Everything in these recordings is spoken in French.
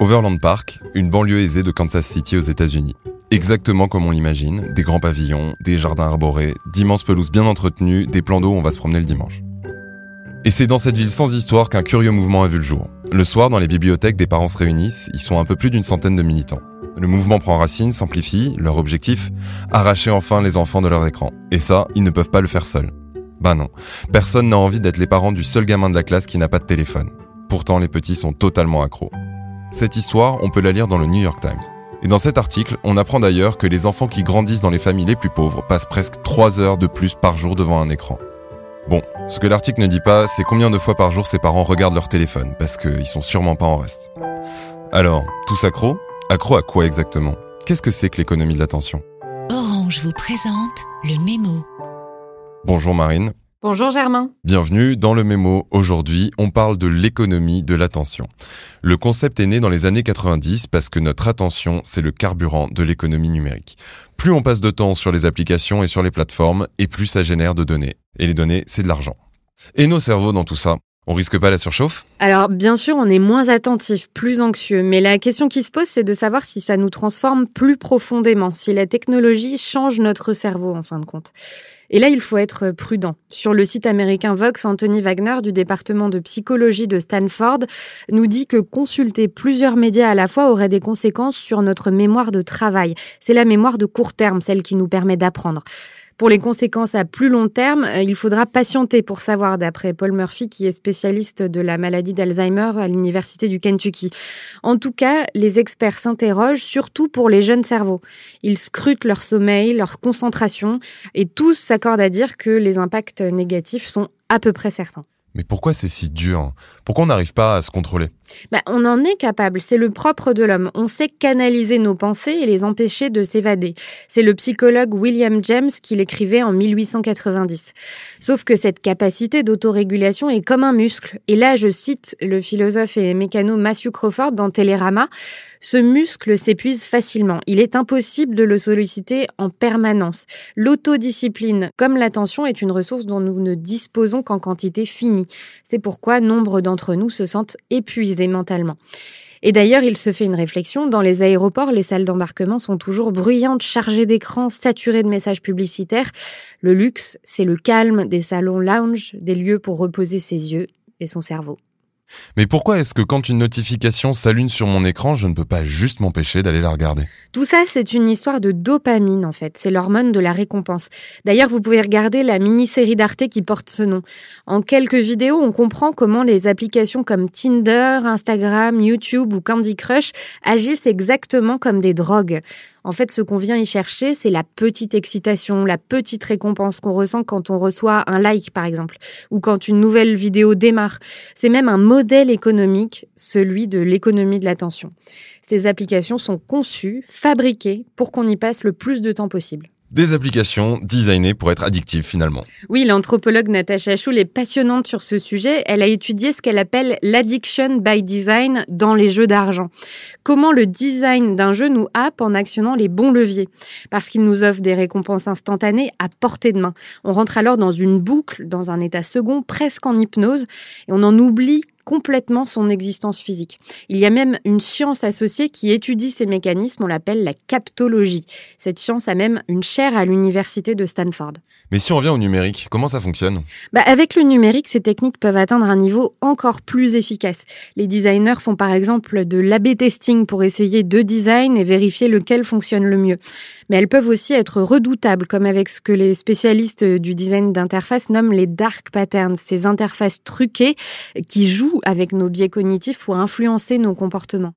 Overland Park, une banlieue aisée de Kansas City aux États-Unis. Exactement comme on l'imagine, des grands pavillons, des jardins arborés, d'immenses pelouses bien entretenues, des plans d'eau où on va se promener le dimanche. Et c'est dans cette ville sans histoire qu'un curieux mouvement a vu le jour. Le soir, dans les bibliothèques, des parents se réunissent, ils sont un peu plus d'une centaine de militants. Le mouvement prend racine, s'amplifie, leur objectif Arracher enfin les enfants de leur écran. Et ça, ils ne peuvent pas le faire seuls. Ben non, personne n'a envie d'être les parents du seul gamin de la classe qui n'a pas de téléphone. Pourtant, les petits sont totalement accros. Cette histoire, on peut la lire dans le New York Times. Et dans cet article, on apprend d'ailleurs que les enfants qui grandissent dans les familles les plus pauvres passent presque 3 heures de plus par jour devant un écran. Bon, ce que l'article ne dit pas, c'est combien de fois par jour ces parents regardent leur téléphone, parce qu'ils sont sûrement pas en reste. Alors, tous accros Accro à quoi exactement? Qu'est-ce que c'est que l'économie de l'attention? Orange vous présente le mémo. Bonjour Marine. Bonjour Germain. Bienvenue dans le mémo. Aujourd'hui, on parle de l'économie de l'attention. Le concept est né dans les années 90 parce que notre attention, c'est le carburant de l'économie numérique. Plus on passe de temps sur les applications et sur les plateformes, et plus ça génère de données. Et les données, c'est de l'argent. Et nos cerveaux dans tout ça on risque pas la surchauffe Alors, bien sûr, on est moins attentif, plus anxieux, mais la question qui se pose, c'est de savoir si ça nous transforme plus profondément, si la technologie change notre cerveau, en fin de compte. Et là, il faut être prudent. Sur le site américain Vox, Anthony Wagner du département de psychologie de Stanford nous dit que consulter plusieurs médias à la fois aurait des conséquences sur notre mémoire de travail. C'est la mémoire de court terme, celle qui nous permet d'apprendre. Pour les conséquences à plus long terme, euh, il faudra patienter pour savoir, d'après Paul Murphy, qui est spécialiste de la maladie d'Alzheimer à l'Université du Kentucky. En tout cas, les experts s'interrogent surtout pour les jeunes cerveaux. Ils scrutent leur sommeil, leur concentration, et tous s'accordent à dire que les impacts négatifs sont à peu près certains. Mais pourquoi c'est si dur? Pourquoi on n'arrive pas à se contrôler? Bah, On en est capable, c'est le propre de l'homme. On sait canaliser nos pensées et les empêcher de s'évader. C'est le psychologue William James qui l'écrivait en 1890. Sauf que cette capacité d'autorégulation est comme un muscle. Et là, je cite le philosophe et mécano Matthew Crawford dans Télérama, ce muscle s'épuise facilement. Il est impossible de le solliciter en permanence. L'autodiscipline, comme l'attention, est une ressource dont nous ne disposons qu'en quantité finie. C'est pourquoi nombre d'entre nous se sentent épuisés mentalement. Et d'ailleurs, il se fait une réflexion. Dans les aéroports, les salles d'embarquement sont toujours bruyantes, chargées d'écrans, saturées de messages publicitaires. Le luxe, c'est le calme des salons lounge, des lieux pour reposer ses yeux et son cerveau. Mais pourquoi est-ce que quand une notification s'allume sur mon écran, je ne peux pas juste m'empêcher d'aller la regarder? Tout ça, c'est une histoire de dopamine en fait. C'est l'hormone de la récompense. D'ailleurs, vous pouvez regarder la mini-série d'Arte qui porte ce nom. En quelques vidéos, on comprend comment les applications comme Tinder, Instagram, YouTube ou Candy Crush agissent exactement comme des drogues. En fait, ce qu'on vient y chercher, c'est la petite excitation, la petite récompense qu'on ressent quand on reçoit un like, par exemple, ou quand une nouvelle vidéo démarre. C'est même un modèle économique, celui de l'économie de l'attention. Ces applications sont conçues, fabriquées pour qu'on y passe le plus de temps possible. Des applications designées pour être addictives finalement. Oui, l'anthropologue Natasha Schul est passionnante sur ce sujet. Elle a étudié ce qu'elle appelle l'addiction by design dans les jeux d'argent. Comment le design d'un jeu nous happe en actionnant les bons leviers? Parce qu'il nous offre des récompenses instantanées à portée de main. On rentre alors dans une boucle, dans un état second, presque en hypnose, et on en oublie complètement son existence physique. Il y a même une science associée qui étudie ces mécanismes, on l'appelle la captologie. Cette science a même une chaire à l'université de Stanford. Mais si on revient au numérique, comment ça fonctionne? Bah Avec le numérique, ces techniques peuvent atteindre un niveau encore plus efficace. Les designers font par exemple de l'AB testing pour essayer deux designs et vérifier lequel fonctionne le mieux. Mais elles peuvent aussi être redoutables, comme avec ce que les spécialistes du design d'interface nomment les dark patterns, ces interfaces truquées qui jouent avec nos biais cognitifs pour influencer nos comportements.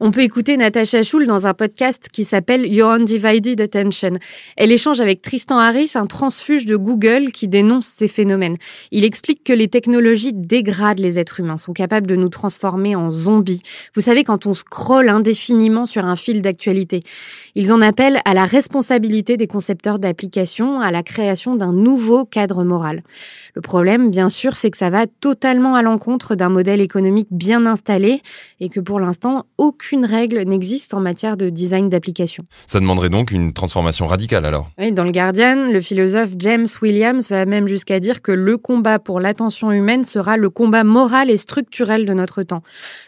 On peut écouter Natasha Schul dans un podcast qui s'appelle Your Undivided Attention. Elle échange avec Tristan Harris, un transfuge de Google qui dénonce ces phénomènes. Il explique que les technologies dégradent les êtres humains, sont capables de nous transformer en zombies. Vous savez, quand on scrolle indéfiniment sur un fil d'actualité. Ils en appellent à la responsabilité des concepteurs d'applications, à la création d'un nouveau cadre moral. Le problème, bien sûr, c'est que ça va totalement à l'encontre d'un modèle économique bien installé et que pour l'instant, aucune aucune règle n'existe en matière de design d'application. Ça demanderait donc une transformation radicale alors Oui, dans le Guardian, le philosophe James Williams va même jusqu'à dire que le combat pour l'attention humaine sera le combat moral et structurel de notre temps.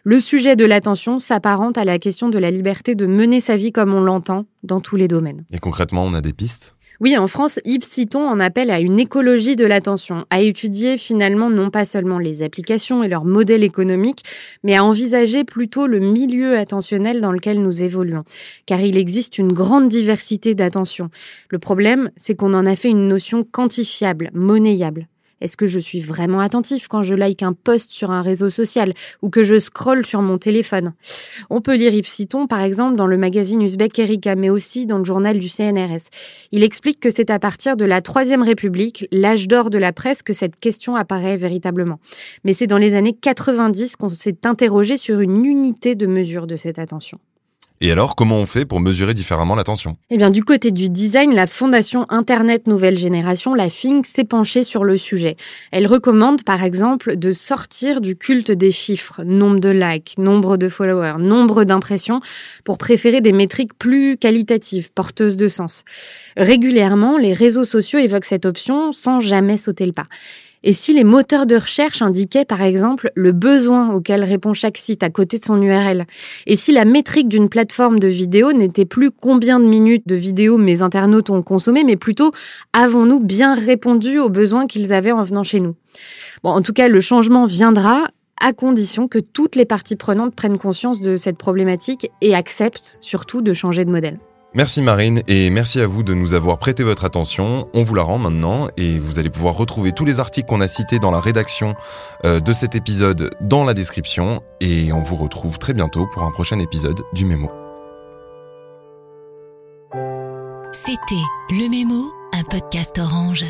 Le sujet de l'attention s'apparente à la question de la liberté de mener sa vie comme on l'entend dans tous les domaines. Et concrètement, on a des pistes? Oui, en France, Yves Citon en appelle à une écologie de l'attention, à étudier finalement non pas seulement les applications et leur modèle économique, mais à envisager plutôt le milieu attentionnel dans lequel nous évoluons. Car il existe une grande diversité d'attention. Le problème, c'est qu'on en a fait une notion quantifiable, monnayable. Est-ce que je suis vraiment attentif quand je like un post sur un réseau social ou que je scrolle sur mon téléphone? On peut lire Yves Citon, par exemple, dans le magazine Uzbek Erika, mais aussi dans le journal du CNRS. Il explique que c'est à partir de la Troisième République, l'âge d'or de la presse, que cette question apparaît véritablement. Mais c'est dans les années 90 qu'on s'est interrogé sur une unité de mesure de cette attention. Et alors, comment on fait pour mesurer différemment l'attention Eh bien, du côté du design, la Fondation Internet Nouvelle Génération, la FINC, s'est penchée sur le sujet. Elle recommande, par exemple, de sortir du culte des chiffres, nombre de likes, nombre de followers, nombre d'impressions, pour préférer des métriques plus qualitatives, porteuses de sens. Régulièrement, les réseaux sociaux évoquent cette option sans jamais sauter le pas. Et si les moteurs de recherche indiquaient par exemple le besoin auquel répond chaque site à côté de son URL Et si la métrique d'une plateforme de vidéo n'était plus combien de minutes de vidéo mes internautes ont consommé, mais plutôt avons-nous bien répondu aux besoins qu'ils avaient en venant chez nous? Bon, en tout cas, le changement viendra à condition que toutes les parties prenantes prennent conscience de cette problématique et acceptent surtout de changer de modèle. Merci Marine et merci à vous de nous avoir prêté votre attention. On vous la rend maintenant et vous allez pouvoir retrouver tous les articles qu'on a cités dans la rédaction euh, de cet épisode dans la description et on vous retrouve très bientôt pour un prochain épisode du Mémo. C'était Le Mémo, un podcast orange.